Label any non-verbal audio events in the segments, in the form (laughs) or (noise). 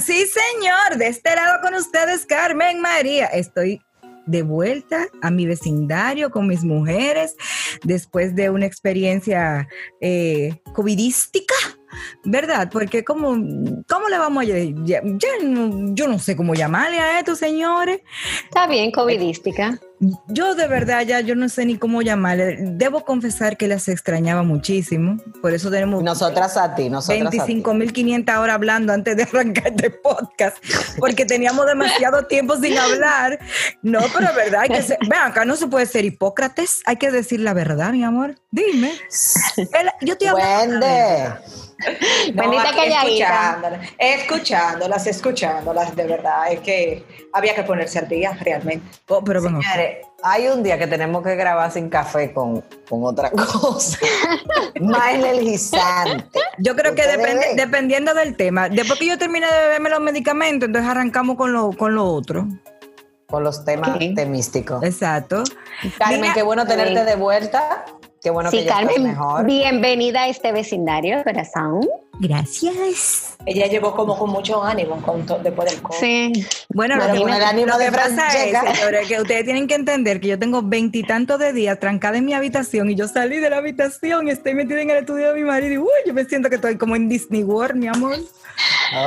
Sí, señor. De este lado con ustedes, Carmen María. Estoy de vuelta a mi vecindario con mis mujeres después de una experiencia eh, covidística. ¿Verdad? Porque como, ¿cómo le vamos a yo no sé cómo llamarle a esto, señores. Está bien, covidística. Yo de verdad ya yo no sé ni cómo llamarle. Debo confesar que las extrañaba muchísimo. Por eso tenemos Nosotras a ti, nosotras a ti. 25.500 horas hablando antes de (laughs) arrancar este podcast, porque teníamos demasiado tiempo sin hablar. No, pero es verdad, hay que ser, ven acá, no se puede ser Hipócrates, hay que decir la verdad, mi amor. Dime. El- yo estoy hablando. la verdad. Wende. Bendita calladita. escuchándolas, escuchándolas, escuchándolas, de verdad, es que había que ponerse al día realmente. Oh, pero bueno, Hay un día que tenemos que grabar sin café con, con otra (laughs) cosa. Más energizante. yo creo que depende- dependiendo del tema. Después que yo termine de beberme los medicamentos, entonces arrancamos con lo, con lo otro. Con los temas Ok. temísticos. Exacto. Carmen, Mira, qué bueno tenerte de vuelta. Qué bueno que Sí, ya estás Carmen, mejor. bienvenida a este vecindario, corazón. Gracias. Ella llegó como con mucho ánimo con después del COVID. Sí. Bueno, lo, con que- el ánimo lo de que pasa Francesca. es, señores, que ustedes tienen que entender que yo tengo veintitantos de días trancada en mi habitación y yo salí de la habitación y estoy metida en el estudio de mi marido y uy, yo me siento que estoy como en Disney World, mi amor.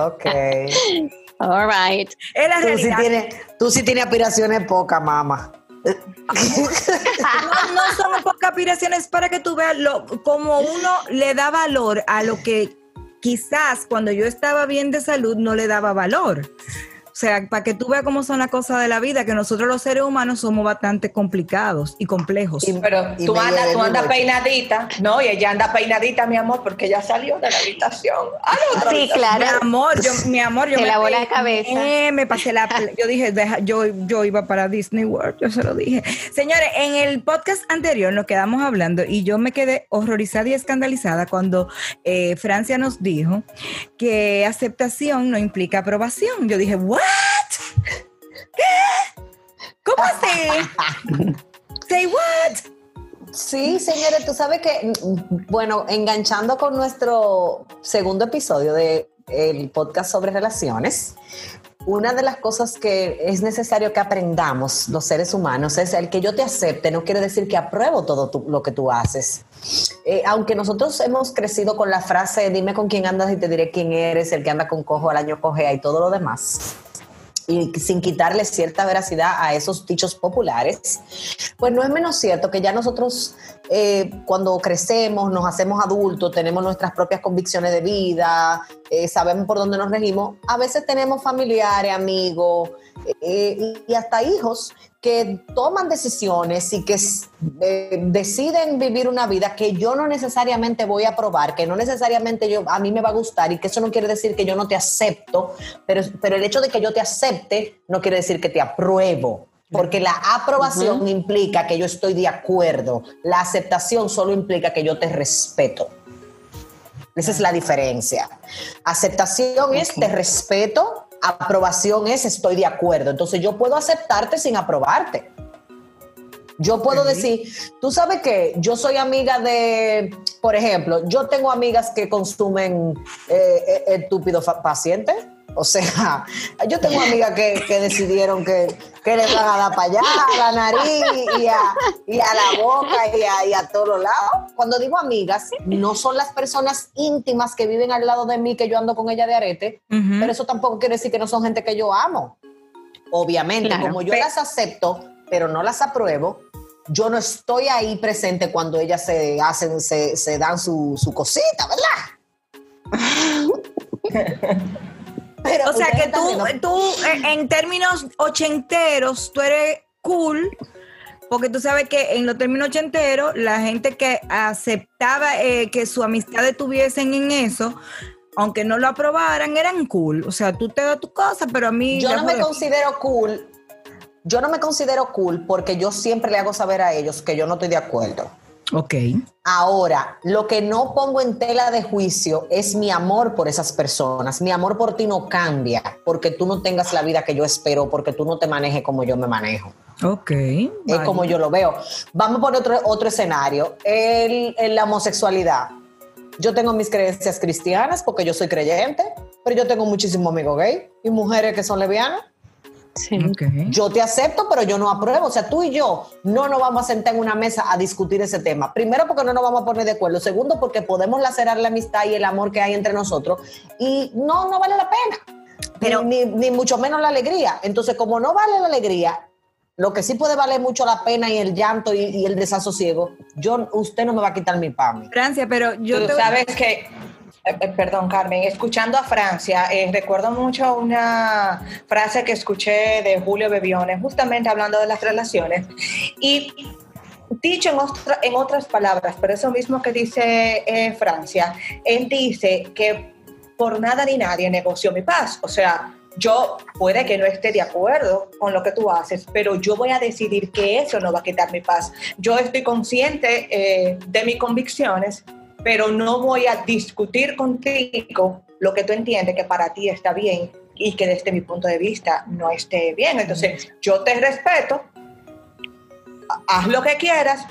Ok. All right. Es la Tú sí, realidad. tienes, tú sí tienes aspiraciones pocas, mamá. No, no son pocas aspiraciones para que tú veas lo, como uno le da valor a lo que quizás cuando yo estaba bien de salud no le daba valor. O sea, para que tú veas cómo son las cosas de la vida, que nosotros los seres humanos somos bastante complicados y complejos. Y- Pero y tú andas, tú andas peinadita, ¿no? Y ella anda peinadita, mi amor, porque ya salió de la habitación. a la otra Sí, habitación. claro. Mi amor, yo, mi amor, yo Se me lavó la cabeza. me pasé la, yo dije, deja- yo, yo iba para Disney World, yo se lo dije. Señores, en el podcast anterior nos quedamos hablando y yo me quedé horrorizada y escandalizada cuando eh, Francia nos dijo que aceptación no implica aprobación. Yo dije, ¿what? ¿Qué? ¿Cómo así? Say what? Sí, señores, tú sabes que, bueno, enganchando con nuestro segundo episodio del podcast sobre relaciones, una de las cosas que es necesario que aprendamos los seres humanos es el que yo te acepte, no quiere decir que apruebo todo lo que tú haces. Eh, aunque nosotros hemos crecido con la frase, dime con quién andas y te diré quién eres, el que anda con cojo al año cojea y todo lo demás y sin quitarle cierta veracidad a esos dichos populares, pues no es menos cierto que ya nosotros eh, cuando crecemos, nos hacemos adultos, tenemos nuestras propias convicciones de vida, eh, sabemos por dónde nos regimos, a veces tenemos familiares, amigos eh, y, hasta hijos que toman decisiones y que eh, deciden vivir una vida que yo no necesariamente voy a probar, que no necesariamente yo, a mí me va a gustar y que eso no quiere decir que yo no te acepto, pero, pero el hecho de que yo te acepte no quiere decir que te apruebo. Porque la aprobación implica que yo estoy de acuerdo. La aceptación solo implica que yo te respeto. Esa es la diferencia. Aceptación es te respeto, aprobación es estoy de acuerdo. Entonces yo puedo aceptarte sin aprobarte. Yo puedo decir, tú sabes que yo soy amiga de, por ejemplo, yo tengo amigas que consumen eh, eh, estúpidos pacientes. O sea, yo tengo amigas que, que decidieron que, que le van a dar para allá, a la nariz y a, y a la boca y a, y a todos los lados. Cuando digo amigas, no son las personas íntimas que viven al lado de mí, que yo ando con ella de arete, pero eso tampoco quiere decir que no son gente que yo amo. Obviamente, Claro. como yo las acepto, pero no las apruebo, yo no estoy ahí presente cuando ellas se hacen, se, se dan su, su cosita, ¿verdad? (laughs) Pero O sea que tú, tú eh, en términos ochenteros, tú eres cool, porque tú sabes que en los términos ochenteros, la gente que aceptaba eh, que su amistad estuviesen en eso, aunque no lo aprobaran, eran cool. O sea, tú te das tu cosa, pero a mí... yo no me considero cool. Yo no me considero cool porque yo siempre le hago saber a ellos que yo no estoy de acuerdo. Ok. Ahora, lo que no pongo en tela de juicio es mi amor por esas personas. Mi amor por ti no cambia porque tú no tengas la vida que yo espero, porque tú no te manejes como yo me manejo. Ok. Es vale. como yo lo veo. Vamos a poner otro, otro escenario. El, el- la homosexualidad. Yo tengo mis creencias cristianas porque yo soy creyente, pero yo tengo muchísimos amigos gay y mujeres que son lesbianas. Sí. Yo te acepto, pero yo no apruebo. O sea, tú y yo no nos vamos a sentar en una mesa a discutir ese tema. Primero, porque no nos vamos a poner de acuerdo. Segundo, porque podemos lacerar la amistad y el amor que hay entre nosotros. Y no, no vale la pena. Pero- ni, ni mucho menos la alegría. Entonces, como no vale la alegría, lo que sí puede valer mucho la pena y el llanto y, y el desasosiego, yo, usted no me va a quitar mi pan. Francia, pero yo Tú te... sabes que, eh, eh, perdón Carmen, escuchando a Francia, eh, recuerdo mucho una frase que escuché de Julio Bebione, justamente hablando de las relaciones. Y dicho en, otras palabras, pero eso mismo que dice eh, Francia, él dice que por nada ni nadie negoció mi paz. O sea, yo puede que no esté de acuerdo con lo que tú haces, pero yo voy a decidir que eso no va a quitar mi paz. Yo estoy consciente eh, de mis convicciones, pero no voy a discutir contigo lo que tú entiendes que para ti está bien y que desde mi punto de vista no esté bien. Entonces, yo te respeto, haz lo que quieras,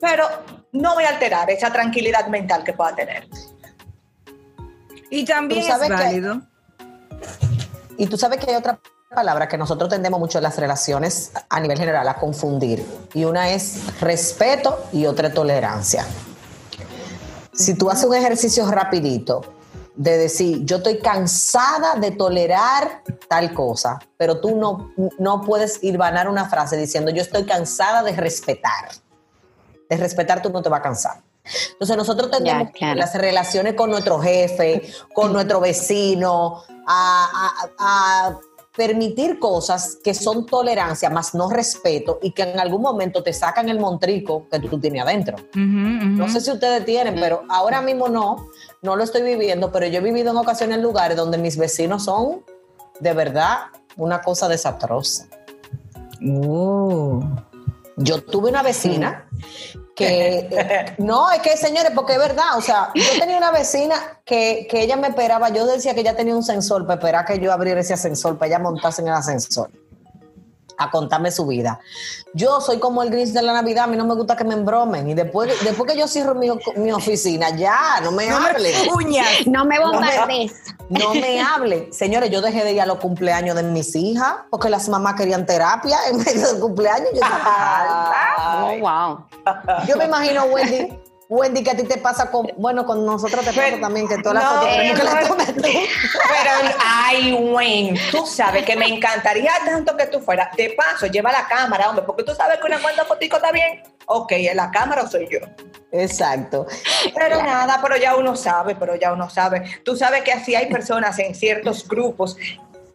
pero no voy a alterar esa tranquilidad mental que pueda tener. Y también es sabes que- válido. Y tú sabes que hay otra palabra que nosotros tendemos mucho en las relaciones a nivel general a confundir. Y una es respeto y otra es tolerancia. Si tú haces un ejercicio rapidito de decir, yo estoy cansada de tolerar tal cosa, pero tú no, no puedes ir vanar una frase diciendo, yo estoy cansada de respetar. De respetar tú no te vas a cansar. Entonces nosotros tenemos claro. las relaciones con nuestro jefe, con nuestro vecino, a, a- a permitir cosas que son tolerancia, más no respeto, y que en algún momento te sacan el montrico que tú tienes adentro. No sé si ustedes tienen, pero ahora mismo no, no lo estoy viviendo, pero yo he vivido en ocasiones en lugares donde mis vecinos son de verdad una cosa desastrosa. Oh. Yo tuve una vecina que, eh, (laughs) no, es que señores, porque es verdad, o sea, yo tenía una vecina que, que ella me esperaba, yo decía que ella tenía un sensor para esperar que yo abriera ese ascensor, para ella montarse en el ascensor, a contarme su vida. Yo soy como el gris de la Navidad, a mí no me gusta que me embromen, y después, después que yo cierro mi, mi oficina, ya, no me hablen. Uñas. No me bombardees. No me hable. Señores, yo dejé de ir a los cumpleaños de mis hijas porque las mamás querían terapia en medio del cumpleaños. Yo, (laughs) Oh, wow. yo me imagino, Wendy, Wendy, que a ti te pasa con, bueno, con nosotros te pasa también que todas las no, fotos que las tomes tú. Pero, ay, Wayne, tú sabes que me encantaría tanto que tú fueras. De paso, lleva la cámara, hombre, porque tú sabes que una cuanta fotico está bien. Ok, ¿en la cámara soy yo? Exacto. Pero nada, pero ya uno sabe, pero ya uno sabe. Tú sabes que así hay personas en ciertos grupos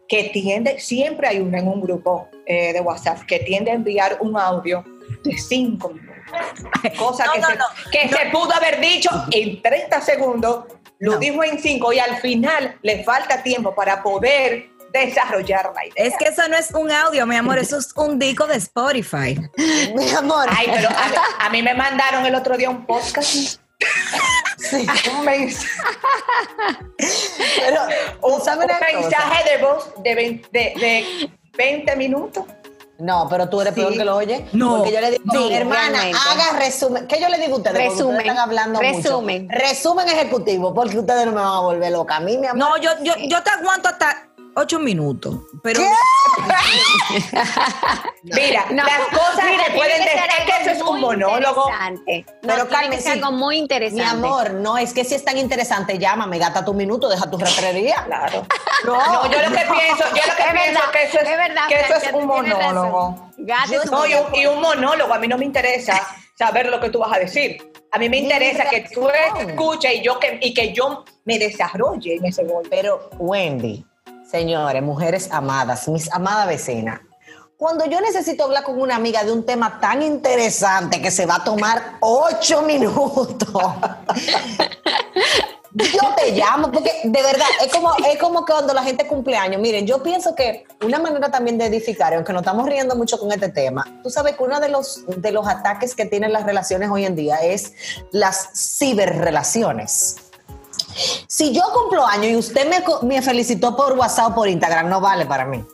que tienden, siempre hay una en un grupo eh, de WhatsApp que tiende a enviar un audio de cinco minutos. Cosa No, que, no, se, no. que se pudo haber dicho en 30 segundos, lo No. dijo en 5 y al final le falta tiempo para poder desarrollar la idea. Es que eso no es un audio, mi amor, eso es un disco de Spotify. Mi amor. Ay, pero a, mí- a mí me mandaron el otro día un podcast. (laughs) Un mensaje. Pero, un, ¿sabes un una cosa? mensaje de voz de 20, de, de 20 minutos. No, pero tú eres peor que lo oye. No. Porque yo le digo, Sí, hermana, realmente. haga resumen. ¿Qué yo le digo a ustedes? Porque Resumen. ustedes están hablando Resumen. mucho. Resumen ejecutivo, porque ustedes no me van a volver loca. A mí, mi amor. No, yo, yo, yo te aguanto hasta ocho minutos. Pero (laughs) Mira, No, las cosas mira, que pueden que decir que eso es un monólogo. No, Pero, Carmen, sí. algo muy interesante. Mi amor, no, es que si es tan interesante, llámame, gata tu minuto, deja tu retrería. Claro. No, No, yo lo que pienso, yo lo que Es pienso verdad, que eso es, es verdad, que eso es un monólogo. Yo No, y un, y un monólogo, a mí no me interesa saber lo que tú vas a decir. A mí me interesa que tú escuches y yo que, y que yo me desarrolle en ese golpe. Pero, Wendy, señores, mujeres amadas, mis amadas vecinas, cuando yo necesito hablar con una amiga de un tema tan interesante que se va a tomar ocho (laughs) minutos, yo te llamo, porque de verdad, es como, es como cuando la gente cumple años, miren, yo pienso que una manera también de edificar, aunque nos estamos riendo mucho con este tema, tú sabes que uno de los, de los ataques que tienen las relaciones hoy en día es las ciberrelaciones. Si yo cumplo años y usted me, me felicitó por WhatsApp o por Instagram, no vale para mí.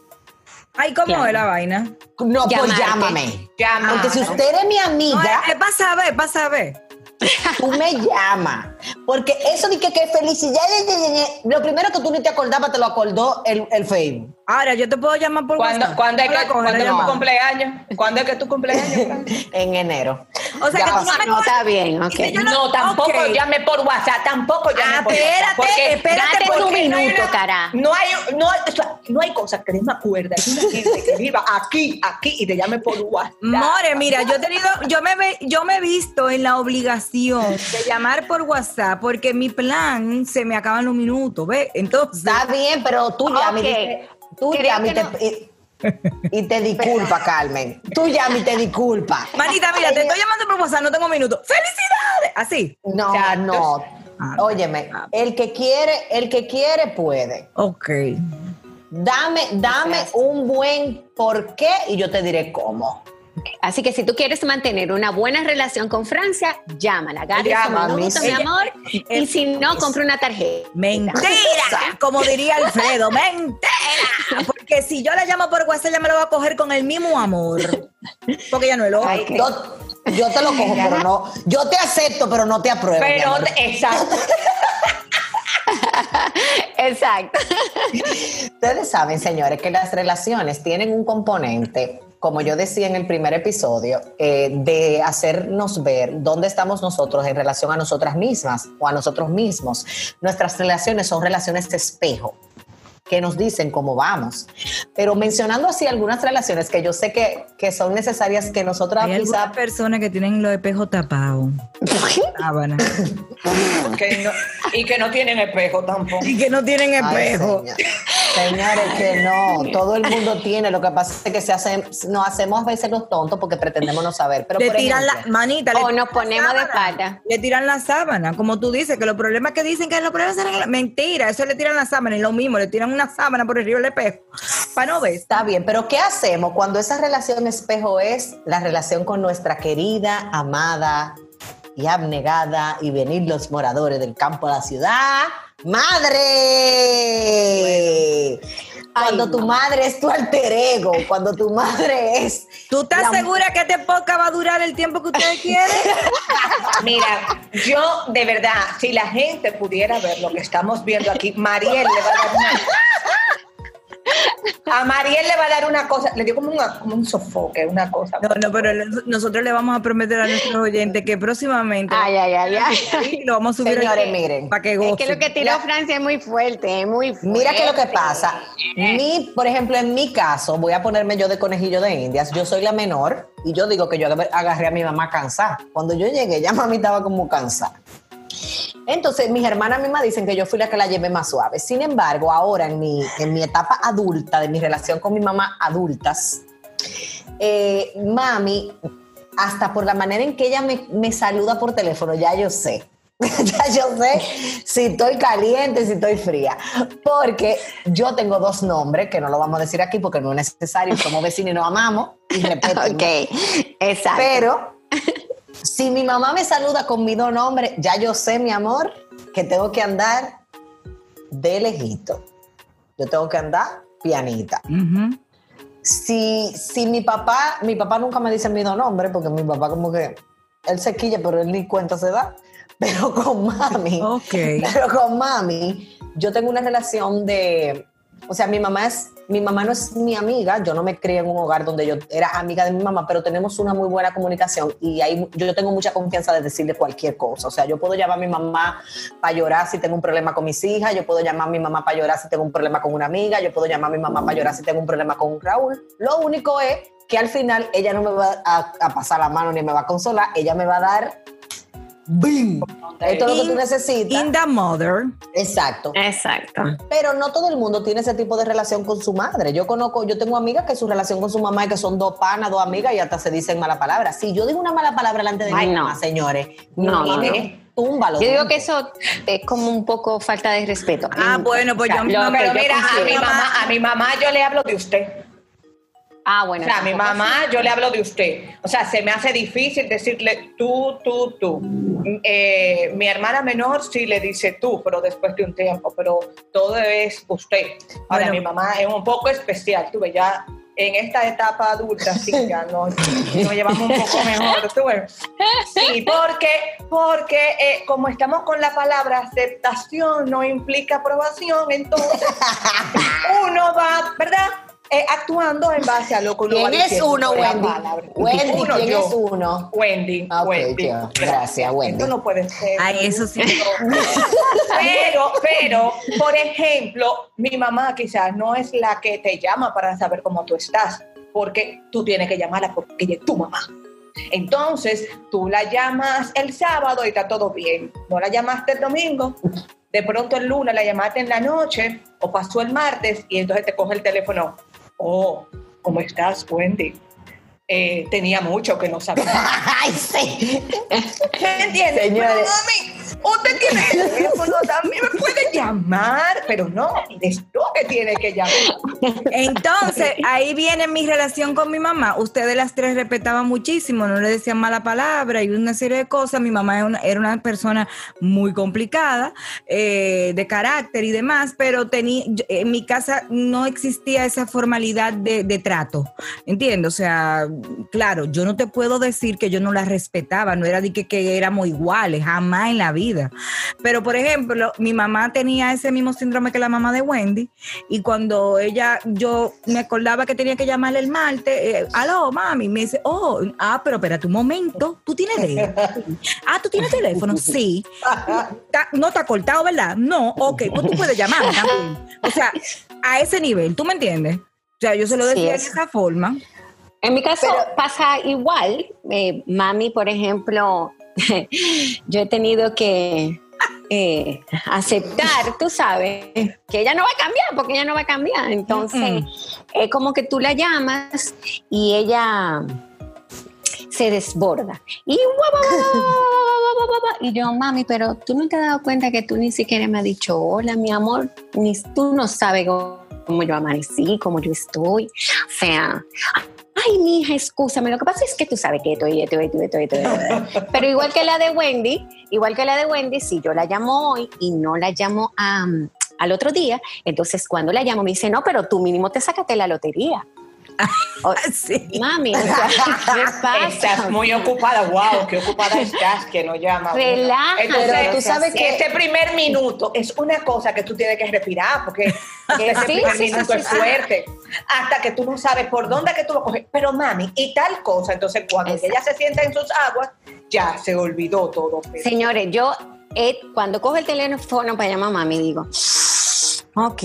ay, ¿cómo Claro. es la vaina? No, pues llámame. Llama. Porque si usted eres mi No, amiga, es, para saber, es para saber. tú me llamas. Porque eso de que, que felicidad, ye, ye, ye, ye, lo primero que tú ni te acordabas, te lo acordó el, el Facebook. Ahora, yo te puedo llamar por ¿Cuándo, WhatsApp. ¿cuándo es que, cuándo es tu cumpleaños? ¿Cuándo es que tu cumpleaños? (laughs) En enero. O sea Ya que tú no me No, está bien, ok. si yo no- No, tampoco ok. llame por WhatsApp, tampoco llame Ah, por WhatsApp. espérate, porque- espérate, porque no hay minuto, una- cara. No hay, no, hay- o sea, no hay cosa que no me acuerda de una gente que (laughs) viva aquí, aquí y te llame por WhatsApp. More, mira, yo he tenido, yo me ve- yo me he visto en la obligación de llamar por WhatsApp porque mi plan se me acaban los minutos, ¿ves? Entonces, Está bien, pero tú llamas y Ok. dices- tú Creo llamas y que te, no. y- y te disculpa, Carmen. Tú llamas y te disculpa. manita, mira, te estoy llamando por WhatsApp, no tengo minutos. ¡Felicidades! Así. No, O sea, no. Ah, Óyeme, el que quiere, el que quiere puede. Ok. Dame, dame un buen por qué y yo te diré cómo. Así que si tú quieres mantener una buena relación con Francia, llámala, Llama, un mi amor. Y si no, compra una tarjeta. Mentira, como diría Alfredo, mentira. Porque si yo la llamo por WhatsApp, ella me lo va a coger con el mismo amor. Porque ella no es loca. Ay, Yo, yo te lo cojo, pero no. Yo te acepto, pero no te apruebo. mi Pero, amor. exacto. (laughs) Exacto. Ustedes saben, señores, que las relaciones tienen un componente, como yo decía en el primer episodio, eh, de hacernos ver dónde estamos nosotros en relación a nosotras mismas o a nosotros mismos. Nuestras relaciones son relaciones de espejo que nos dicen cómo vamos. Pero mencionando así algunas relaciones que yo sé que, que son necesarias que nosotras Hay algunas quizá personas que tienen los espejos tapados. Sábana. Que no- y que no tienen espejo tampoco. Y que no tienen Ay, espejo. señor. Señores, que no, todo el mundo tiene. Lo que pasa es que se hacen, nos hacemos a veces los tontos porque pretendemos no saber. Pero le por tiran ejemplo, la manita. O nos ponemos de sábana. espalda. Le tiran la sábana, como tú dices, que los problemas que dicen que los problemas arreglan. Mentira, eso le tiran la sábana, es lo mismo, le tiran una sábana por el río del espejo. Para no ver. Está bien, pero ¿qué hacemos cuando esa relación espejo es la relación con nuestra querida, amada y abnegada y venir los moradores del campo a la ciudad? ¡Madre! Cuando Ay, tu madre es tu alter ego, cuando tu madre es... ¿Tú estás la- segura que este podcast va a durar el tiempo que ustedes quieren? (laughs) Mira, yo de verdad, si la gente pudiera ver lo que estamos viendo aquí, Mariel le va a dar una. A Mariel le va a dar una cosa, le dio como, una- como un sofoque, una cosa. No, no, pero nosotros le vamos a prometer a nuestros oyentes que próximamente Ay, ay, ay, ay. (laughs) lo vamos a subir Señores, miren. para que Es que lo que tiró La- Francia es muy fuerte, es muy fuerte. Mira que lo que pasa, mi, por ejemplo, en mi caso, voy a ponerme yo de conejillo de indias, yo soy la menor y yo digo que yo agarré a mi mamá cansada. Cuando yo llegué, ya (laughs) mami estaba como cansada. Entonces, mis hermanas mismas dicen que yo fui la que la llevé más suave. Sin embargo, ahora en mi, en mi etapa adulta, de mi relación con mi mamá adultas, eh, mami, hasta por la manera en que ella me, me saluda por teléfono, ya yo sé. (laughs) ya yo sé si estoy caliente, si estoy fría. Porque yo tengo dos nombres, que no lo vamos a decir aquí porque no es necesario, somos vecinos y nos amamos. Y. (laughs) Ok, exacto. Pero si mi mamá me saluda con mis dos nombres, ya yo sé, mi amor, que tengo que andar de lejito. Yo tengo que andar pianita. Si, si mi papá, mi papá nunca me dice mis dos nombres, porque mi papá como que, él se quilla, pero él ni cuenta se da. (laughs) Pero con mami, Ok. pero con mami, yo tengo una relación de, O sea, mi mamá es, mi mamá no es mi amiga, yo no me crié en un hogar donde yo era amiga de mi mamá, pero tenemos una muy buena comunicación y ahí yo tengo mucha confianza de decirle cualquier cosa. O sea, yo puedo llamar a mi mamá para llorar si tengo un problema con mis hijas, yo puedo llamar a mi mamá para llorar si tengo un problema con una amiga, yo puedo llamar a mi mamá para llorar si tengo un problema con Raúl. Lo único es que al final ella no me va a, a pasar la mano ni me va a consolar, ella me va a dar ¡Bim! Esto es lo que tú necesitas. In the mother. Exacto. Exacto. Pero no todo el mundo tiene ese tipo de relación con su madre. Yo conozco, yo tengo amigas que su relación con su mamá es que son dos panas, dos amigas y hasta se dicen mala palabra. Si yo digo una mala palabra delante de Ay, mi no. mamá, señores, No, no, mire, túmbalo. Yo digo que eso es como un poco falta de respeto. Ah, bueno, pues yo Lo Pero yo mira, a mi mamá, a mi mamá yo le hablo de usted. Ah, bueno. O sea, a mi mamá yo le hablo de usted. O sea, se me hace difícil decirle tú, tú, tú. Mm, eh, mi hermana menor sí le dice tú, pero después de un tiempo, pero todo es usted. Ahora, Bueno. mi mamá es un poco especial, tú ves, ya en esta etapa adulta sí, (laughs) ya no, nos llevamos un poco (laughs) mejor, tú ves. Sí, porque, porque eh, como estamos con la palabra aceptación no implica aprobación, entonces (laughs) uno va, ¿verdad? Eh, actuando en base a lo que uno va ¿Quién es diciendo uno, Wendy? palabra. Wendy, Uno, ¿quién yo. es uno? Wendy, Ah, Wendy. Gracias, Wendy. Esto no puede ser. Ay, eso sí. (laughs) Pero, pero, por ejemplo, mi mamá quizás no es la que te llama para saber cómo tú estás, porque tú tienes que llamarla porque ella es tu mamá. Entonces, tú la llamas el sábado y está todo bien. No la llamaste el domingo, de pronto el lunes la llamaste en la noche o pasó el martes y entonces te coge el teléfono. Oh, ¿cómo estás, Wendy? Eh, tenía mucho que no sabía. (laughs) Ay, sí. ¿Me entiendes? Señores. Usted tiene el teléfono, también me puede llamar, pero no, eres tú que tienes que llamar. Entonces, ahí viene mi relación con mi mamá. Ustedes las tres respetaban muchísimo, no le decían mala palabra y una serie de cosas. Mi mamá era una, persona muy complicada, eh, de carácter y demás, pero tenía, en mi casa no existía esa formalidad de, trato. ¿Entiendes? O sea, claro, yo no te puedo decir que yo no la respetaba, no era de que éramos iguales, jamás en la vida. Pero, por ejemplo, mi mamá tenía ese mismo síndrome que la mamá de Wendy, y cuando ella, yo me acordaba que tenía que llamarle el martes, eh, aló, mami, me dice, oh, ah, pero espérate un momento, tú tienes. (laughs) Ah, tú tienes teléfono, sí. No te ha cortado, ¿verdad? No, ok, pues tú puedes llamarme también. O sea, a ese nivel, ¿tú me entiendes? O sea, yo se lo Sí, decía de es. esa forma. En mi caso pasa igual. Eh, mami, por ejemplo, (laughs) yo he tenido que eh, aceptar, tú sabes, que ella no va a cambiar, porque ella no va a cambiar. Entonces, es como que tú la llamas y ella se desborda. Y, y yo, mami, pero tú no te has dado cuenta que tú ni siquiera me has dicho hola, mi amor, ni tú no sabes cómo yo amanecí, cómo yo estoy. O sea, ay, mi hija, escúchame, lo que pasa es que tú sabes que esto y esto y esto y esto y esto. y esto". (laughs) Pero igual que la de Wendy, igual que la de Wendy, si yo la llamo hoy y no la llamo am, al otro día, entonces cuando la llamo me dice, no, pero tú mínimo te sacaste la lotería. (laughs) Sí. Mami, o sea, ¿qué (laughs) pasa? Estás muy ocupada, wow, qué ocupada estás, que no llama. Relájate, Entonces, pero tú sabes que- este primer minuto es una cosa que tú tienes que respirar, porque (laughs) ese Sí, primer sí, minuto es fuerte, hasta que tú no sabes por dónde que tú vas a coger. Pero mami, y tal cosa, entonces cuando Exacto. ella se sienta en sus aguas, ya se olvidó todo. Señores, yo eh, cuando cojo el teléfono para llamar a mami digo, ok,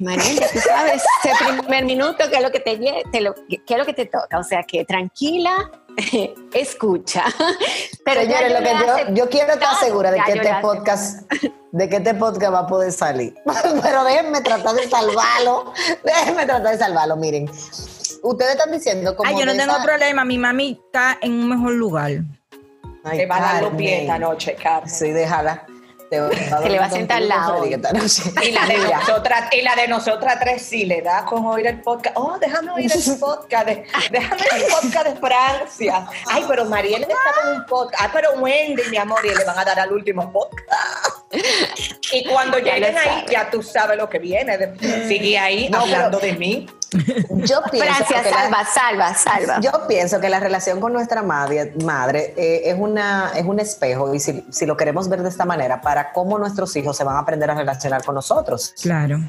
María, tú sabes, (laughs) ese primer minuto que es lo que te, te lo, que es lo que te toca, o sea que tranquila, (laughs) escucha. (laughs) Pero ya Señores, yo lo que yo, yo quiero estar segura de ya que este podcast, de que este podcast va a poder salir. Pero déjenme tratar de salvarlo. Déjenme tratar de salvarlo. Miren, ustedes están diciendo como Ay, yo no tengo esa- problema, mi mami está en un mejor lugar. Ay, Te va a dar los pies esta noche, Carmen. Sí, déjala. Te va a (laughs) Que le va a sentar al lado. Y la, de nosotras, y la de nosotras tres sí le da con oír el podcast. Oh, déjame oír el (laughs) podcast. De, déjame oír el podcast de Francia. Ay, pero Mariel está con un podcast. Ay, pero Wendy, mi amor, y le van a dar al último podcast. Y cuando Ya lleguen ahí, ya tú sabes lo que viene. De- Sigue ahí No, hablando pero- de mí. Yo (laughs) pienso Francia, que la- salva, salva, salva. Yo pienso que la relación con nuestra madre, madre eh, es, una, es un espejo, y si, si lo queremos ver de esta manera, para cómo nuestros hijos se van a aprender a relacionar con nosotros. Claro.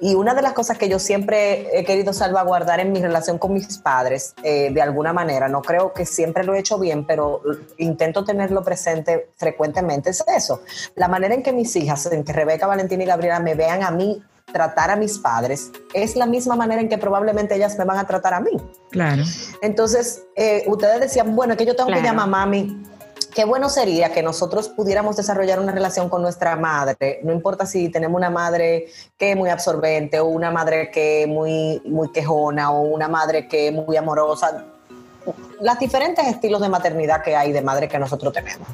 Y una de las cosas que yo siempre he querido salvaguardar en mi relación con mis padres, eh, de alguna manera, no creo que siempre lo he hecho bien, pero intento tenerlo presente frecuentemente, es eso. La manera en que mis hijas, en que Rebeca, Valentina y Gabriela me vean a mí tratar a mis padres, es la misma manera en que probablemente ellas me van a tratar a mí. Claro. Entonces, eh, ustedes decían, bueno, que yo tengo que Claro. llamar a mami. Qué bueno sería que nosotros pudiéramos desarrollar una relación con nuestra madre. No importa si tenemos una madre que es muy absorbente o una madre que es muy, muy quejona o una madre que es muy amorosa. Las diferentes estilos de maternidad que hay de madre que nosotros tenemos.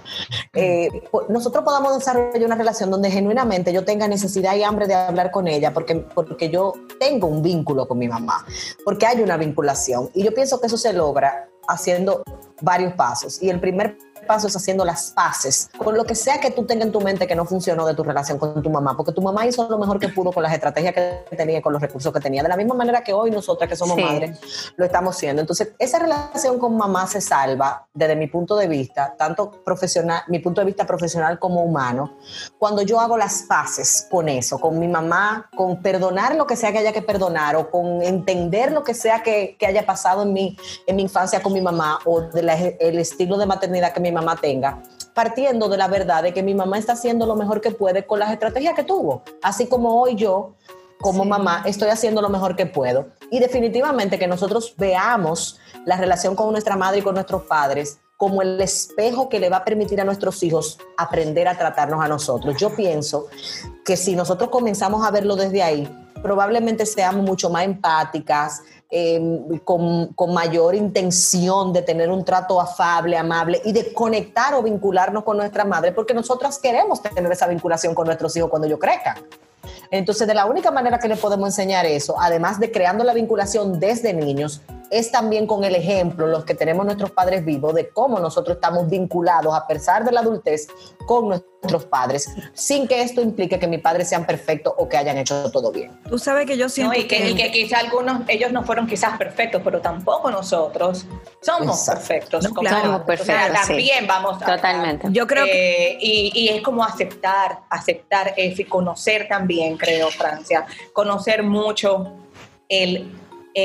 Eh, nosotros podamos desarrollar una relación donde genuinamente yo tenga necesidad y hambre de hablar con ella porque, porque yo tengo un vínculo con mi mamá, porque hay una vinculación. Y yo pienso que eso se logra haciendo varios pasos. Y el primer paso es haciendo las paces con lo que sea que tú tengas en tu mente que no funcionó de tu relación con tu mamá, porque tu mamá hizo lo mejor que pudo con las estrategias que tenía con los recursos que tenía, de la misma manera que hoy nosotras que somos Sí. madres lo estamos haciendo. Entonces, esa relación con mamá se salva desde mi punto de vista, tanto profesional, mi punto de vista profesional como humano, cuando yo hago las paces con eso, con mi mamá, con perdonar lo que sea que haya que perdonar o con entender lo que sea que, que haya pasado en mi, en mi infancia con mi mamá o del estilo de maternidad que mi mamá tenga, partiendo de la verdad de que mi mamá está haciendo lo mejor que puede con las estrategias que tuvo, así como hoy yo como mamá estoy haciendo lo mejor que puedo. Y definitivamente que nosotros veamos la relación con nuestra madre y con nuestros padres como el espejo que le va a permitir a nuestros hijos aprender a tratarnos a nosotros. Yo pienso que si nosotros comenzamos a verlo desde ahí, probablemente seamos mucho más empáticas, eh, con, con mayor intención de tener un trato afable, amable y de conectar o vincularnos con nuestra madre, porque nosotras queremos tener esa vinculación con nuestros hijos cuando ellos crezcan. Entonces, de la única manera que le podemos enseñar eso, además de creando la vinculación desde niños, es también con el ejemplo, los que tenemos nuestros padres vivos, de cómo nosotros estamos vinculados a pesar de la adultez con nuestros padres, sin que esto implique que mis padres sean perfectos o que hayan hecho todo bien. Tú sabes que yo No, siento y, que, y que quizá algunos, ellos no fueron quizás perfectos, pero tampoco nosotros somos Exacto. perfectos. No, como claro. perfectos, O sea, sí. también vamos a- Totalmente. Yo creo que Eh, y, y es como aceptar, aceptar eso y conocer también, creo, Francia, conocer mucho el,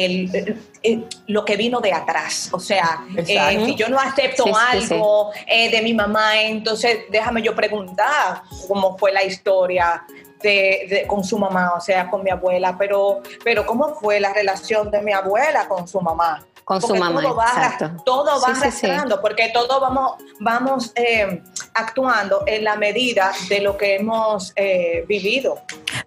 el- el- el- lo que vino de atrás. O sea, eh, si yo no acepto Sí, sí, sí. algo eh, de mi mamá, entonces déjame yo preguntar cómo fue la historia. De, de- con su mamá, o sea, con mi abuela, pero, pero ¿cómo fue la relación de mi abuela con su mamá? Con su mamá, todo va, exacto. todo va arrastrando, porque todos vamos, vamos eh, actuando en la medida de lo que hemos eh, vivido.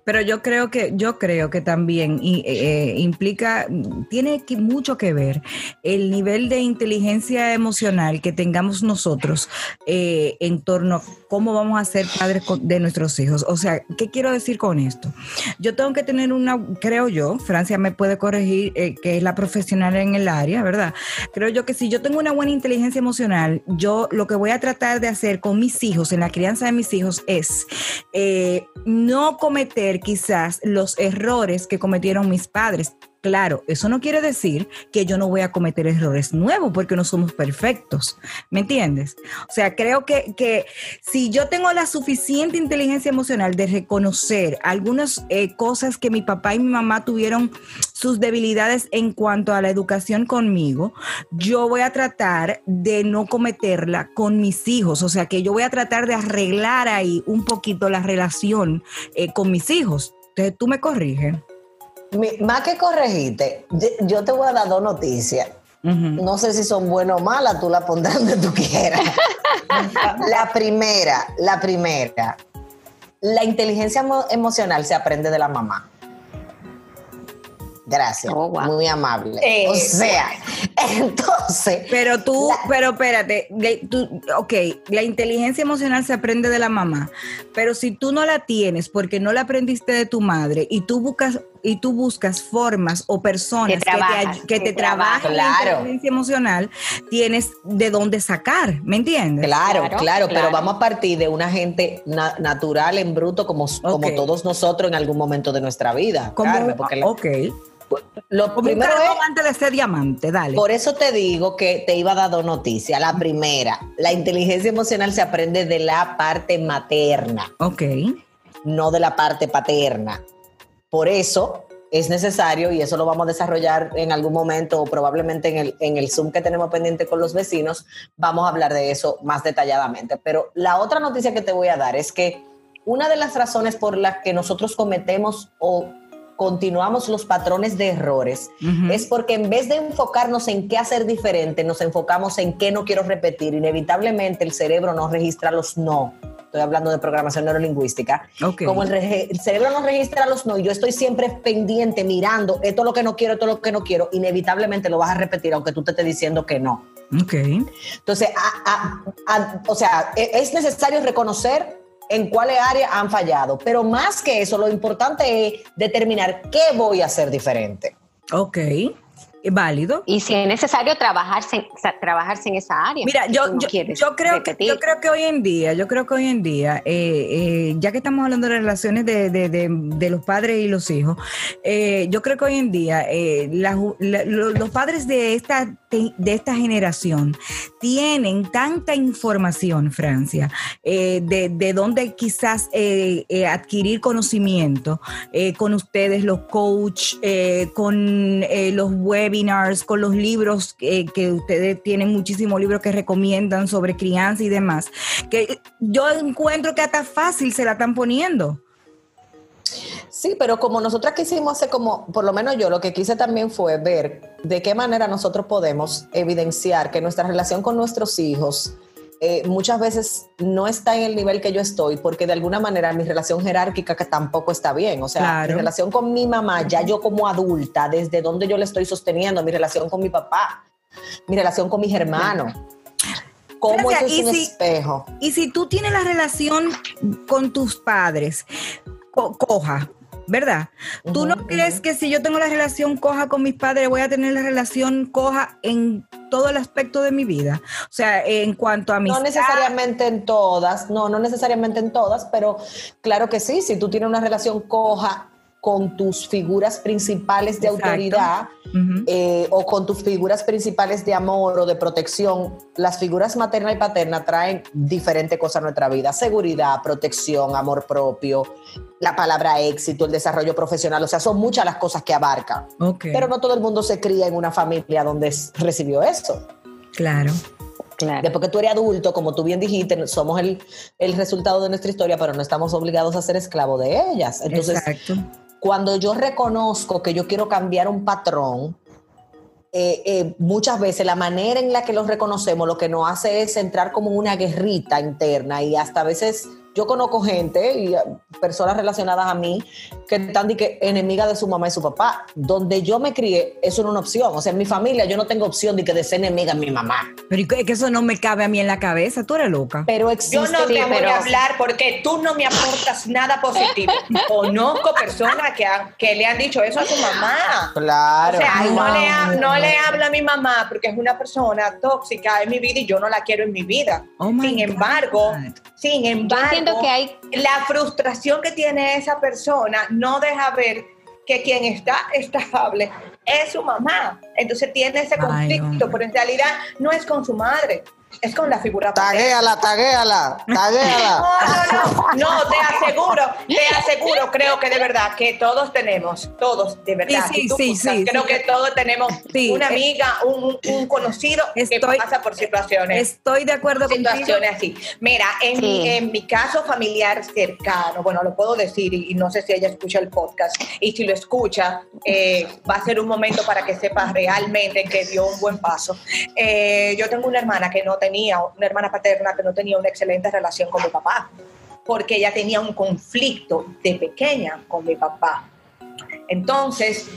Pero yo creo que, yo creo que también y, eh, implica, tiene que- mucho que ver el nivel de inteligencia emocional que tengamos nosotros eh, en torno a cómo vamos a ser padres de nuestros hijos. O sea, ¿qué quiero decir con esto? Yo tengo que tener una, creo yo, Francia me puede corregir, eh, que es la profesional en el área, ¿verdad? Creo yo que si yo tengo una buena inteligencia emocional, yo lo que voy a tratar de hacer con mis hijos, en la crianza de mis hijos, es eh, no cometer quizás los errores que cometieron mis padres. Claro, eso no quiere decir que yo no voy a cometer errores nuevos porque no somos perfectos. ¿Me entiendes? O sea, creo que, que si yo tengo la suficiente inteligencia emocional de reconocer algunas eh, cosas que mi papá y mi mamá tuvieron sus debilidades en cuanto a la educación conmigo, yo voy a tratar de no cometerla con mis hijos. O sea, que yo voy a tratar de arreglar ahí un poquito la relación eh, con mis hijos. Entonces, tú me corriges. Mi- más que corregirte, yo- te voy a dar dos noticias. No sé si son buenas o malas, tú las pondrás donde tú quieras. (laughs) la primera, la primera, la inteligencia emo- emocional se aprende de la mamá. Gracias, Oh, wow. muy amable. Eh, o sea, entonces, Pero tú, La- pero espérate, tú, ok, la inteligencia emocional se aprende de la mamá, pero si tú no la tienes porque no la aprendiste de tu madre y tú buscas y tú buscas formas o personas Que que te, que que te trabajen la Claro. inteligencia emocional, tienes de dónde sacar, ¿me entiendes? claro, claro, Claro, pero vamos a partir de una gente na- natural, en bruto, como, como todos nosotros en algún momento de nuestra vida. Como, Carmen, porque la- ok, Lo primero es antes de ser diamante, dale. Por eso te digo que te iba a dar dos noticias. La primera, la inteligencia emocional se aprende de la parte materna, Ok. no de la parte paterna. Por eso es necesario, y eso lo vamos a desarrollar en algún momento, o probablemente en el, en el Zoom que tenemos pendiente con los vecinos, vamos a hablar de eso más detalladamente. Pero la otra noticia que te voy a dar es que una de las razones por las que nosotros cometemos o continuamos los patrones de errores es porque en vez de enfocarnos en qué hacer diferente, nos enfocamos en qué no quiero repetir. Inevitablemente el cerebro no registra los no. Estoy hablando de programación neurolingüística. Ok. Como el, cerebro no registra los no, y yo estoy siempre pendiente, mirando, esto es lo que no quiero, esto es lo que no quiero, inevitablemente lo vas a repetir aunque tú te estés diciendo que no. Ok. Entonces, a- a- a- o sea, e- es necesario reconocer en cuáles áreas han fallado, pero más que eso, lo importante es determinar qué voy a hacer diferente. Ok. Válido. Y si es necesario trabajarse, en- trabajarse en esa área. Mira, yo, no yo, creo que, yo creo que hoy en día, yo creo que hoy en día, eh, eh, ya que estamos hablando de relaciones de, de- de- de los padres y los hijos, eh, yo creo que hoy en día eh, la los padres de esta, de esta generación tienen tanta información, Francia, eh, de, de dónde quizás eh, eh, adquirir conocimiento eh, con ustedes, los coach, eh, con los webinars, con los libros que ustedes tienen muchísimos libros que recomiendan sobre crianza y demás, que yo encuentro que hasta fácil se la están poniendo. Sí, pero como nosotras quisimos hacer como, por lo menos yo lo que quise también fue ver de qué manera nosotros podemos evidenciar que nuestra relación con nuestros hijos eh, muchas veces no está en el nivel que yo estoy, porque de alguna manera mi relación jerárquica que tampoco está bien. O sea, Claro. mi relación con mi mamá, ya yo como adulta, desde donde yo le estoy sosteniendo, mi relación con mi papá, mi relación con mis hermanos. ¿Cómo eso es y un si- espejo? Y si tú tienes la relación con tus padres co- coja, ¿verdad? ¿Tú Ujú, no crees que si yo tengo la relación coja con mis padres, voy a tener la relación coja en todo el aspecto de mi vida? O sea, en cuanto a mis... No necesariamente en todas, no, no necesariamente en todas, pero claro que sí, si tú tienes una relación coja con tus figuras principales de Exacto. autoridad eh, o con tus figuras principales de amor o de protección, las figuras materna y paterna traen diferentes cosas a nuestra vida, seguridad, protección, amor propio, la palabra éxito, el desarrollo profesional, o sea, son muchas las cosas que abarca, Ok, pero no todo el mundo se cría en una familia donde recibió eso. claro. Claro. Después que tú eres adulto, como tú bien dijiste, somos el, el resultado de nuestra historia, pero no estamos obligados a ser esclavos de ellas. Entonces, Exacto. Cuando yo reconozco que yo quiero cambiar un patrón, eh, eh, muchas veces la manera en la que los reconocemos lo que nos hace es entrar como una guerrita interna y hasta a veces yo conozco gente y eh, personas relacionadas a mí que están de que enemigas de su mamá y su papá. Donde yo me crié, eso no es una opción. O sea, en mi familia yo no tengo opción de que de ser enemiga de mi mamá. Pero es que eso no me cabe a mí en la cabeza, tú eres loca. Pero existe. Yo no Sí, te voy pero- a hablar porque tú no me aportas nada positivo. (laughs) Conozco personas que, han- que le han dicho eso a su mamá. Claro. O sea, Ay, no, le, ha- no. le hablo a mi mamá porque es una persona tóxica en mi vida y yo no la quiero en mi vida. Oh my sin embargo, sin embargo, entiendo que hay la frustración que tiene esa persona no deja ver que quien está estable es su mamá. Entonces tiene ese conflicto, pero en realidad no es con su madre, es con la figura. Taguéala, taguéala, taguéala. (laughs) No, no, no, no, te aseguro, te aseguro, creo que de verdad que todos tenemos, todos, de verdad, Sí, sí, tú sí, buscas, sí, creo sí. que todos tenemos Sí, una amiga, un, un- un conocido Estoy- que pasa por situaciones Estoy de acuerdo contigo. situaciones así. Mira, en, Sí. mi, en mi caso familiar cercano, bueno, lo puedo decir y, y no sé si ella escucha el podcast, y si lo escucha, eh, va a ser un momento para que sepa realmente que dio un buen paso. Eh, yo tengo una hermana que no tenía, una hermana paterna que no tenía una excelente relación con mi papá, porque ella tenía un conflicto de pequeña con mi papá. Entonces,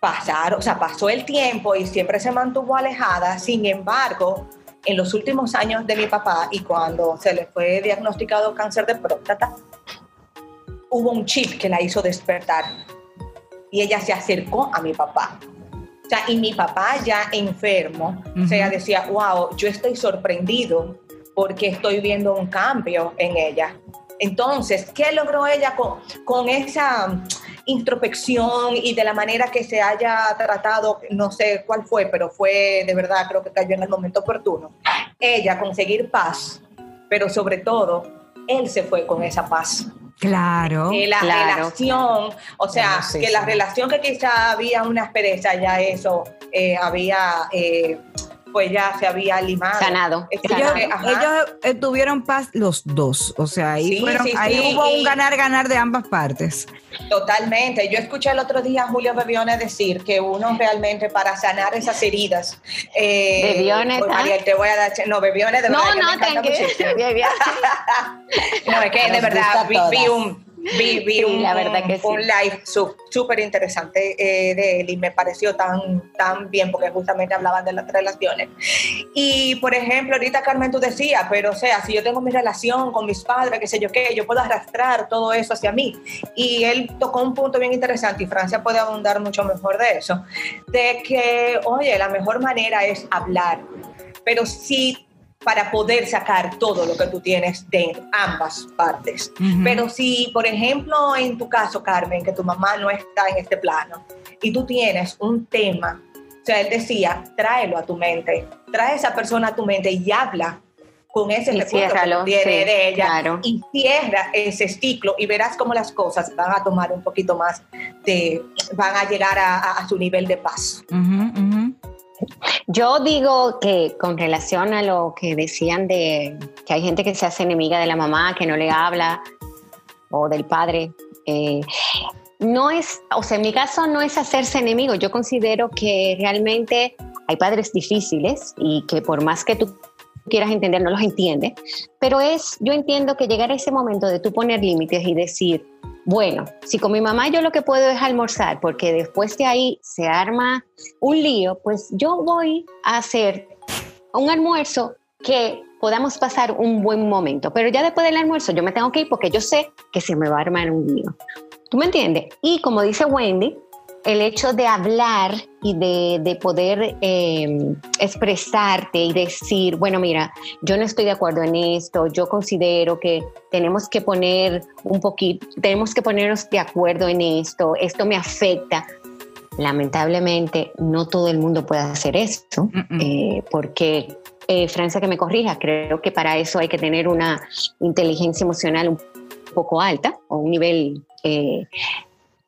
pasaron, o sea, pasó el tiempo y siempre se mantuvo alejada. Sin embargo, en los últimos años de mi papá y cuando se le fue diagnosticado cáncer de próstata, hubo un chip que la hizo despertar y ella se acercó a mi papá. O sea, y mi papá ya enfermo, o sea, decía, wow, yo estoy sorprendido porque estoy viendo un cambio en ella. Entonces, ¿qué logró ella con, con esa introspección y de la manera que se haya tratado, no sé cuál fue, pero fue de verdad, creo que cayó en el momento oportuno, ella conseguir paz, pero sobre todo, él se fue con esa paz. Claro. Que la Claro. relación, o sea, sí, que la relación que quizá había una aspereza, ya eso eh, había, eh, pues ya se había limado. Sanado. Ellos, eh, ellos, tuvieron paz los dos, o sea, ahí, Sí, fueron- sí, ahí sí, hubo y- un ganar-ganar de ambas partes. Totalmente. Yo escuché el otro día a Julio Bebione decir que uno realmente para sanar esas heridas. Eh, Bebione, pues, ¿ah? María, te voy a dar. No, Bebione de No, verdad. me no, encanta tranquilo. muchísimo. Bien, bien. (laughs) No, es que de verdad vi, vi un. Vi, vi Sí, un, la verdad que sí. un live súper interesante eh, de él y me pareció tan, tan bien porque justamente hablaban de las relaciones. Y por ejemplo, ahorita Carmen tú decías, pero o sea, si yo tengo mi relación con mis padres, qué sé yo qué, yo puedo arrastrar todo eso hacia mí. Y él tocó un punto bien interesante y Francia puede abundar mucho mejor de eso, de que, oye, la mejor manera es hablar, pero sí para poder sacar todo lo que tú tienes de ambas partes. Pero si, por ejemplo, en tu caso, Carmen, que tu mamá no está en este plano y tú tienes un tema, o sea, él decía, tráelo a tu mente, trae a esa persona a tu mente y habla con ese Y recuerdo que ciérralo, tienes sí, de ella claro. y cierra ese ciclo y verás cómo las cosas van a tomar un poquito más de, van a llegar a, a- a su nivel de paz. Ujú, ujú. Yo digo que con relación a lo que decían de que hay gente que se hace enemiga de la mamá, que no le habla, o del padre, eh, no es, o sea, en mi caso no es hacerse enemigo. Yo considero que realmente hay padres difíciles y que por más que tú quieras entender, no los entiende, pero es, yo entiendo que llegar a ese momento de tú poner límites y decir, bueno, si con mi mamá yo lo que puedo es almorzar, porque después de ahí se arma un lío, pues yo voy a hacer un almuerzo que podamos pasar un buen momento. Pero ya después del almuerzo yo me tengo que ir porque yo sé que se me va a armar un lío. ¿Tú me entiendes? Y como dice Wendy, el hecho de hablar y de, de poder eh, expresarte y decir, bueno, mira, yo no estoy de acuerdo en esto, yo considero que tenemos que poner un poquito, tenemos que ponernos de acuerdo en esto, esto me afecta. Lamentablemente, no todo el mundo puede hacer eso, Mm-mm. eh, porque, eh, Francia, que me corrija, creo que para eso hay que tener una inteligencia emocional un poco alta o un nivel eh,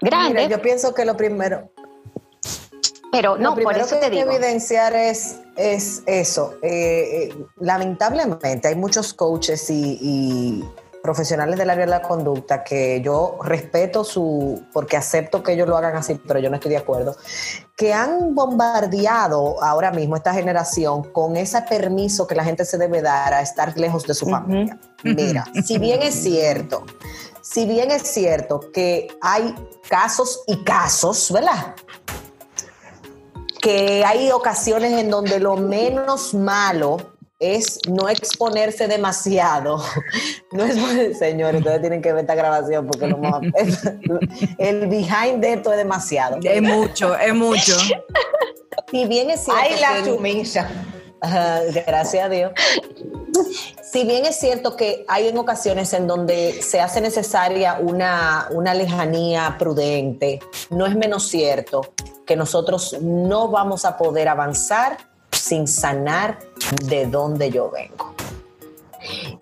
grande, Mira, yo pienso que lo primero, pero lo no, por eso que te hay que digo. evidenciar es, es eso. Eh, eh, lamentablemente hay muchos coaches y, y profesionales del área de la conducta que yo respeto su, porque acepto que ellos lo hagan así, pero yo no estoy de acuerdo, que han bombardeado ahora mismo esta generación con ese permiso que la gente se debe dar a estar lejos de su familia. Mira, si bien es cierto, si bien es cierto que hay casos y casos, ¿verdad? que hay ocasiones en donde lo menos malo es no exponerse demasiado. (laughs) No es, señores, ustedes tienen que ver esta grabación porque lo más- (laughs) el behind de esto es demasiado. Es mucho, es mucho. Si bien es cierto Ay, la que- sumisa. Gracias a Dios. Si bien es cierto que hay en ocasiones en donde se hace necesaria una, una lejanía prudente, no es menos cierto que nosotros no vamos a poder avanzar sin sanar de donde yo vengo.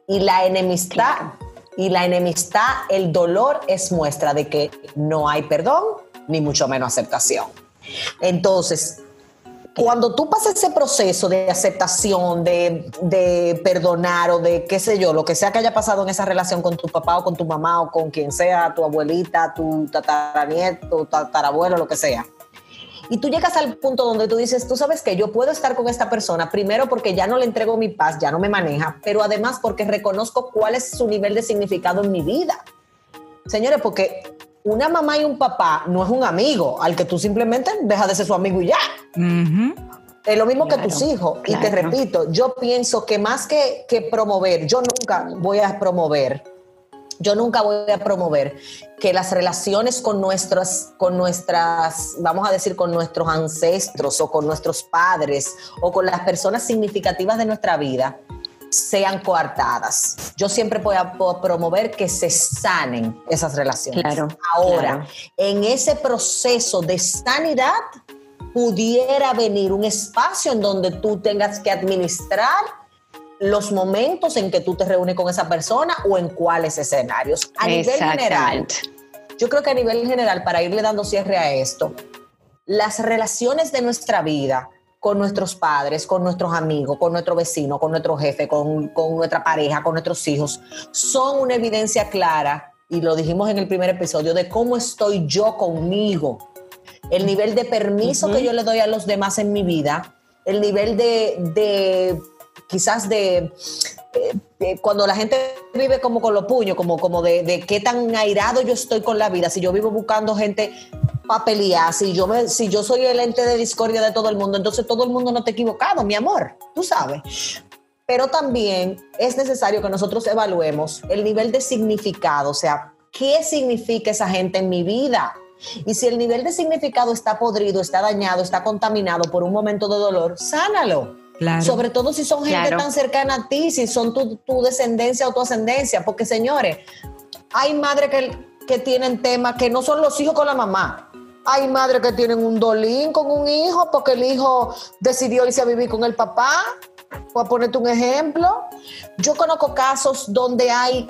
Y la enemistad, y la enemistad, el dolor es muestra de que no hay perdón, ni mucho menos aceptación. Entonces, cuando tú pasas ese proceso de aceptación, de, de perdonar o de qué sé yo, lo que sea que haya pasado en esa relación con tu papá o con tu mamá o con quien sea, tu abuelita, tu tataranieto, tatarabuelo, lo que sea. Y tú llegas al punto donde tú dices, tú sabes que yo puedo estar con esta persona, primero porque ya no le entrego mi paz, ya no me maneja, pero además porque reconozco cuál es su nivel de significado en mi vida. Señores, porque una mamá y un papá no es un amigo al que tú simplemente dejas de ser su amigo y ya. Ujú. Es lo mismo que tus hijos. Y te repito, yo pienso que más que, que promover, yo nunca voy a promover, yo nunca voy a promover que las relaciones con nuestras, con nuestras, vamos a decir, con nuestros ancestros o con nuestros padres o con las personas significativas de nuestra vida sean coartadas. Yo siempre voy a promover que se sanen esas relaciones. Claro, Ahora, claro. en ese proceso de sanidad, pudiera venir un espacio en donde tú tengas que administrar los momentos en que tú te reúnes con esa persona o en cuáles escenarios. A nivel general, yo creo que a nivel general, para irle dando cierre a esto, las relaciones de nuestra vida con nuestros padres, con nuestros amigos, con nuestro vecino, con nuestro jefe, con, con nuestra pareja, con nuestros hijos, son una evidencia clara, y lo dijimos en el primer episodio, de cómo estoy yo conmigo, el nivel de permiso que yo le doy a los demás en mi vida, el nivel de, de quizás de, eh, de cuando la gente vive como con los puños, como, como de, de qué tan airado yo estoy con la vida, si yo vivo buscando gente para pelear, si yo, me, si yo soy el ente de discordia de todo el mundo, entonces todo el mundo no ha equivocado, mi amor, tú sabes. Pero también es necesario que nosotros evaluemos el nivel de significado, o sea, ¿qué significa esa gente en mi vida? Y si el nivel de significado está podrido, está dañado, está contaminado por un momento de dolor, sánalo. Claro. Sobre todo si son gente Claro. tan cercana a ti, si son tu, tu descendencia o tu ascendencia. Porque, señores, hay madres que, que tienen temas que no son los hijos con la mamá. Hay madres que tienen un dolín con un hijo porque el hijo decidió irse a vivir con el papá. Voy a ponerte un ejemplo. Yo conozco casos donde hay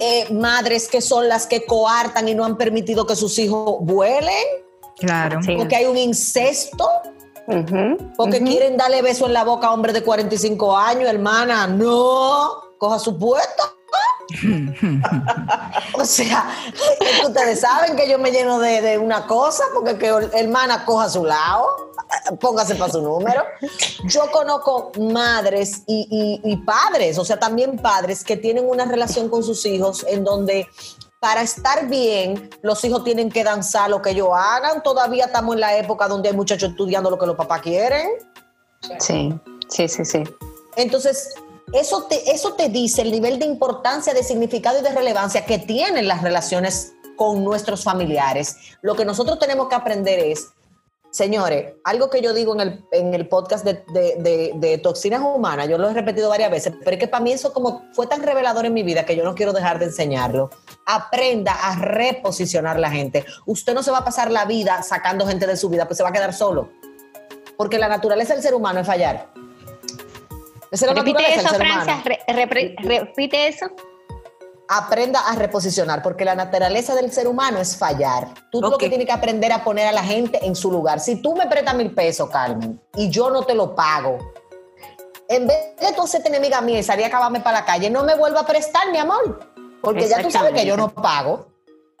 eh, madres que son las que coartan y no han permitido que sus hijos vuelen, Claro. Sí. porque hay un incesto, porque quieren darle beso en la boca a hombres de 45 años, hermana. No, coja su puesto. (laughs) o sea, que ustedes saben que yo me lleno de, de una cosa, porque que hermana coja a su lado, póngase para su número. Yo conozco madres y, y- y padres, o sea, también padres que tienen una relación con sus hijos en donde para estar bien, los hijos tienen que danzar lo que ellos hagan. Todavía estamos en la época donde hay muchachos estudiando lo que los papás quieren. Sí, sí, sí, sí. Entonces, eso te, eso te dice el nivel de importancia, de significado y de relevancia que tienen las relaciones con nuestros familiares. Lo que nosotros tenemos que aprender es, señores, algo que yo digo en el, en el podcast de, de- de- toxinas humanas, yo lo he repetido varias veces, pero es que para mí eso como fue tan revelador en mi vida que yo no quiero dejar de enseñarlo. Aprenda a reposicionar la gente. Usted no se va a pasar la vida sacando gente de su vida, pues se va a quedar solo. Porque la naturaleza del ser humano es fallar. Esa es la Repite naturaleza eso. Francia. re- repre- repite eso. Aprenda a reposicionar, porque la naturaleza del ser humano es fallar. Tú lo que tienes que aprender a poner a la gente en su lugar. Si tú me prestas mil pesos, Carmen, y yo no te lo pago, en vez de tú hacerte enemiga mía y salir a acabarme para la calle, no me vuelva a prestar, mi amor. Porque ya tú sabes que yo no pago.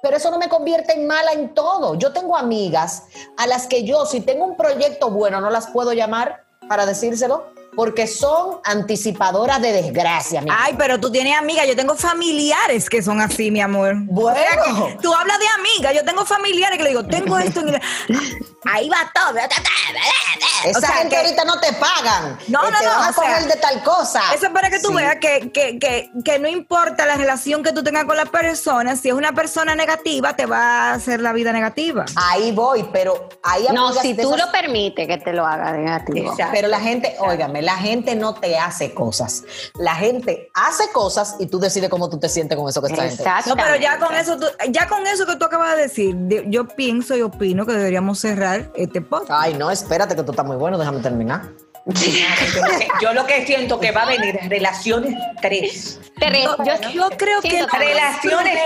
Pero eso no me convierte en mala en todo. Yo tengo amigas a las que yo, si tengo un proyecto bueno, no las puedo llamar para decírselo, porque son anticipadoras de desgracia, mi Ay, pero tú tienes amigas, yo tengo familiares que son así, mi amor. Bueno. O sea que tú hablas de amigas, yo tengo familiares que le digo, tengo esto. en el- (laughs) Ahí va todo. Esa O sea, gente que- ahorita no te pagan. No, Eh, no, te no, van a o sea, coger de tal cosa. Eso es para que tú Sí. veas que, que, que, que no importa la relación que tú tengas con la persona, si es una persona negativa, te va a hacer la vida negativa. Ahí voy, pero hay No, si tú esas- lo permites que te lo haga negativo. Exacto. Pero la gente, óigame, la gente no te hace cosas. La gente hace cosas y tú decides cómo tú te sientes con eso que está gente. No, pero ya con eso, tú- ya con eso que tú acabas de decir, de- yo pienso y opino que deberíamos cerrar este podcast. Ay, no, espérate que tú estás muy bueno, déjame terminar. (laughs) Yo lo que- siento que va a venir es relaciones tres. Tres, Yo, yo- yo creo que también. relaciones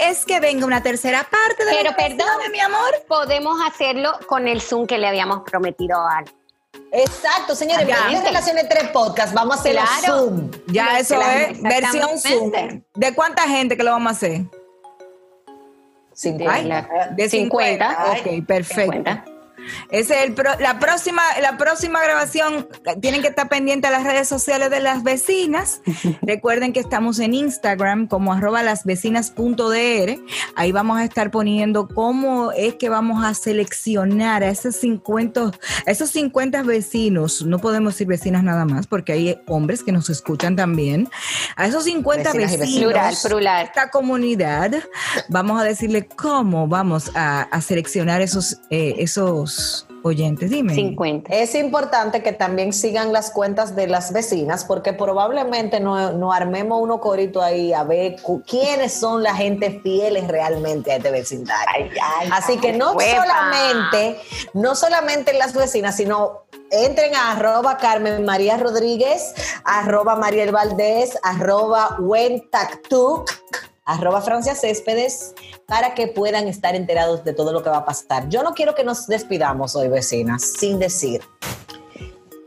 es que venga una tercera parte de Pero las perdón, mi amor. podemos hacerlo con el Zoom que le habíamos prometido a Exacto, señores, en vez de Relaciones 3 Podcast, vamos a hacer Claro. Zoom. Ya eso es versión Zoom. ¿De cuánta gente que lo vamos a hacer? 50. Ay, la- de 50. 50. Ok, perfecto. 50. Ese es el pro- la próxima la próxima grabación tienen que estar pendientes a las redes sociales de las vecinas. (laughs) Recuerden que estamos en Instagram como arroba lasvecinas.dr. Ahí vamos a estar poniendo cómo es que vamos a seleccionar a esos 50 a esos 50 vecinos. No podemos decir vecinas nada más porque hay hombres que nos escuchan también. A esos 50 Vecinas y vecinos vecinos. Plural, plural. esta comunidad, vamos a decirle cómo vamos a, a seleccionar esos, eh, esos oyentes. Dime. 50. Es importante que también sigan las cuentas de las vecinas porque probablemente no, no armemos uno corito ahí a ver quiénes son la gente fieles realmente a este vecindario. Ay, ay, Así que no hueva. solamente, no solamente las vecinas, sino entren a arroba Carmen María Rodríguez, arroba Mariel Valdés, arroba Wentactuc, arroba Francia Céspedes, para que puedan estar enterados de todo lo que va a pasar. Yo no quiero que nos despidamos hoy, vecinas, sin decir,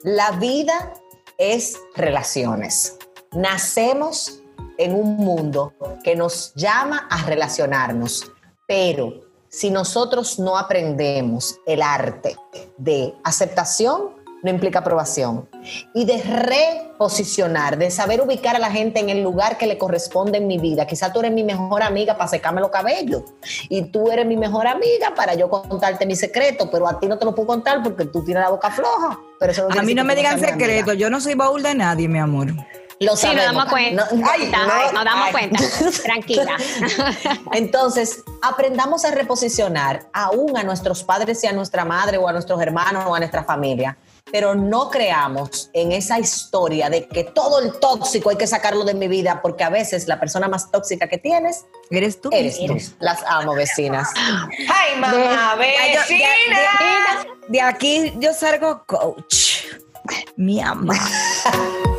la vida es relaciones. Nacemos en un mundo que nos llama a relacionarnos, pero si nosotros no aprendemos el arte de aceptación, no implica aprobación, y de reposicionar, de saber ubicar a la gente en el lugar que le corresponde en mi vida. Quizá tú eres mi mejor amiga para secarme los cabellos, y tú eres mi mejor amiga para yo contarte mi secreto, pero a ti no te lo puedo contar porque tú tienes la boca floja. Pero eso no A mí no que me digan secreto, yo no soy baúl de nadie, mi amor. Lo Sí, nos sabemos. damos cuenta. No- ay, no, nos damos ay. cuenta. (laughs) Tranquila. (laughs) Entonces, aprendamos a reposicionar aún a nuestros padres y a nuestra madre o a nuestros hermanos o a nuestra familia, pero no creamos en esa historia de que todo el tóxico hay que sacarlo de mi vida, porque a veces la persona más tóxica que tienes Eres tú. eres tú. Las amo, vecinas. ¡Ay, mamá, de, de- de aquí yo salgo coach. Mi amor. (laughs)